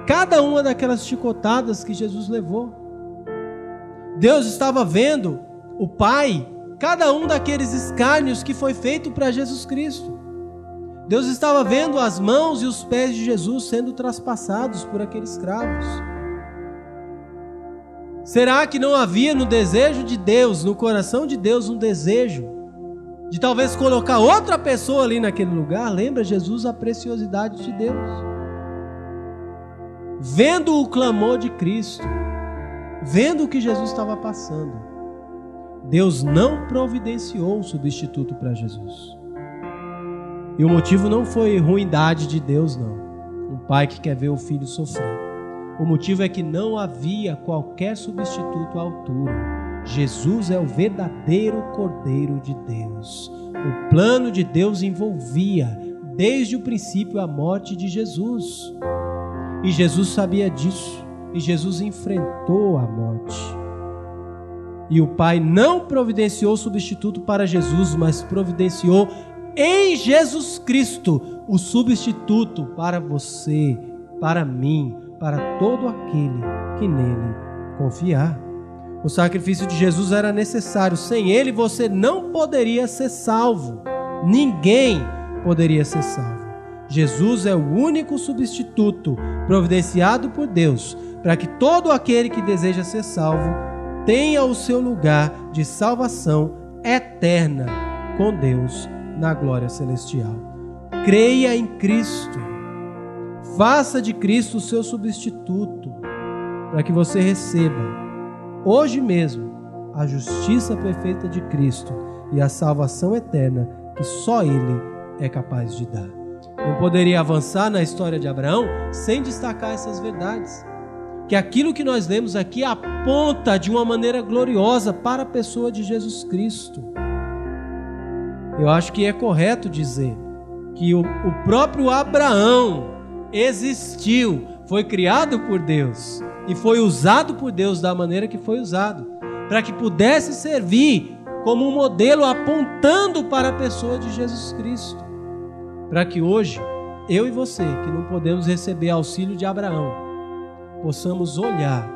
[SPEAKER 1] cada uma daquelas chicotadas que Jesus levou. Deus estava vendo o Pai, cada um daqueles escárnios que foi feito para Jesus Cristo. Deus estava vendo as mãos e os pés de Jesus sendo traspassados por aqueles cravos. Será que não havia no desejo de Deus, no coração de Deus, um desejo de talvez colocar outra pessoa ali naquele lugar? Lembra Jesus a preciosidade de Deus? Vendo o clamor de Cristo, vendo o que Jesus estava passando, Deus não providenciou um substituto para Jesus. E o motivo não foi ruindade de Deus, não. Um pai que quer ver o filho sofrer. O motivo é que não havia qualquer substituto à altura. Jesus é o verdadeiro Cordeiro de Deus. O plano de Deus envolvia, desde o princípio, a morte de Jesus. E Jesus sabia disso. E Jesus enfrentou a morte. E o Pai não providenciou substituto para Jesus, mas providenciou em Jesus Cristo o substituto para você, para mim, para todo aquele que nele confiar. O sacrifício de Jesus era necessário, sem ele você não poderia ser salvo. Ninguém poderia ser salvo. Jesus é o único substituto providenciado por Deus para que todo aquele que deseja ser salvo tenha o seu lugar de salvação eterna com Deus na glória celestial. Creia em Cristo. Faça de Cristo o seu substituto, para que você receba, hoje mesmo, a justiça perfeita de Cristo e a salvação eterna que só Ele é capaz de dar. Não poderia avançar na história de Abraão sem destacar essas verdades. Que aquilo que nós lemos aqui aponta de uma maneira gloriosa para a pessoa de Jesus Cristo. Eu acho que é correto dizer que o, o próprio Abraão existiu, foi criado por Deus e foi usado por Deus da maneira que foi usado, para que pudesse servir como um modelo apontando para a pessoa de Jesus Cristo. Para que hoje, eu e você, que não podemos receber auxílio de Abraão, possamos olhar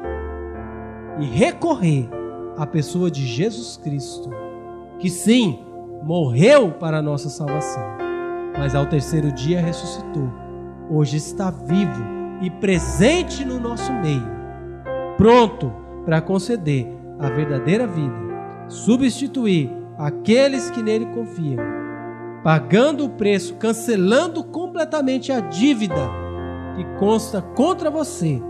[SPEAKER 1] e recorrer à pessoa de Jesus Cristo, que sim, morreu para a nossa salvação, mas ao terceiro dia ressuscitou. Hoje está vivo e presente no nosso meio, pronto para conceder a verdadeira vida, substituir aqueles que nele confiam, pagando o preço, cancelando completamente a dívida que consta contra você.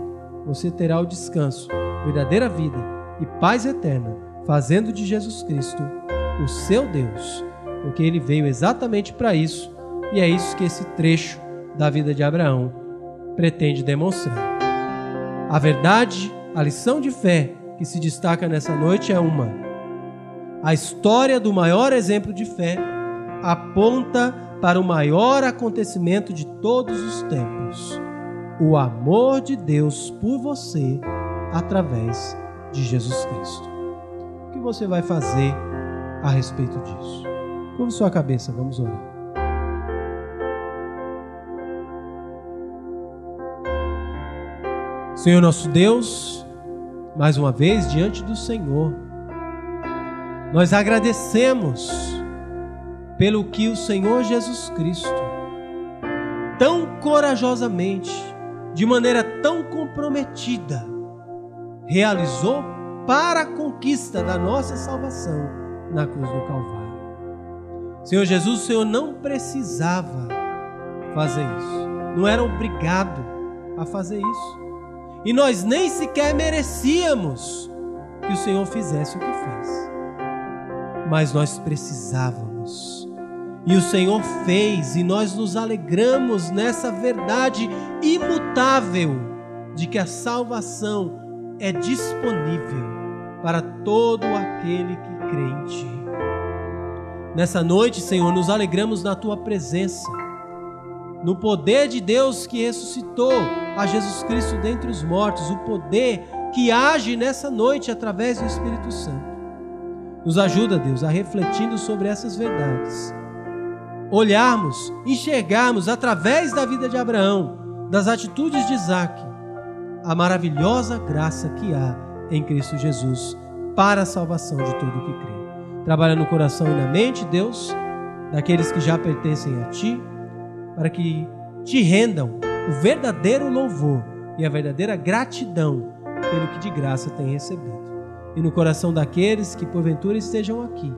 [SPEAKER 1] Você terá o descanso, verdadeira vida e paz eterna, fazendo de Jesus Cristo o seu Deus, porque ele veio exatamente para isso, e é isso que esse trecho da vida de Abraão pretende demonstrar. A verdade, a lição de fé que se destaca nessa noite é uma: a história do maior exemplo de fé aponta para o maior acontecimento de todos os tempos, o amor de Deus por você através de Jesus Cristo. O que você vai fazer a respeito disso. Curva sua cabeça, vamos orar. Senhor nosso Deus, mais uma vez diante do Senhor, nós agradecemos pelo que o Senhor Jesus Cristo, tão corajosamente, de maneira tão comprometida, realizou para a conquista da nossa salvação na cruz do Calvário. Senhor Jesus, o Senhor não precisava fazer isso, não era obrigado a fazer isso. E nós nem sequer merecíamos que o Senhor fizesse o que fez. Mas nós precisávamos. E o Senhor fez, e nós nos alegramos nessa verdade imutável de que a salvação é disponível para todo aquele que Ti. Nessa noite, Senhor, nos alegramos na Tua presença, no poder de Deus que ressuscitou a Jesus Cristo dentre os mortos, o poder que age nessa noite através do Espírito Santo. Nos ajuda, Deus, a refletindo sobre essas verdades. Olharmos, enxergarmos através da vida de Abraão, das atitudes de Isaac, a maravilhosa graça que há em Cristo Jesus para a salvação de todo o que crê. Trabalha no coração e na mente, Deus, daqueles que já pertencem a Ti, para que te rendam o verdadeiro louvor e a verdadeira gratidão pelo que de graça tem recebido. E no coração daqueles que porventura estejam aqui,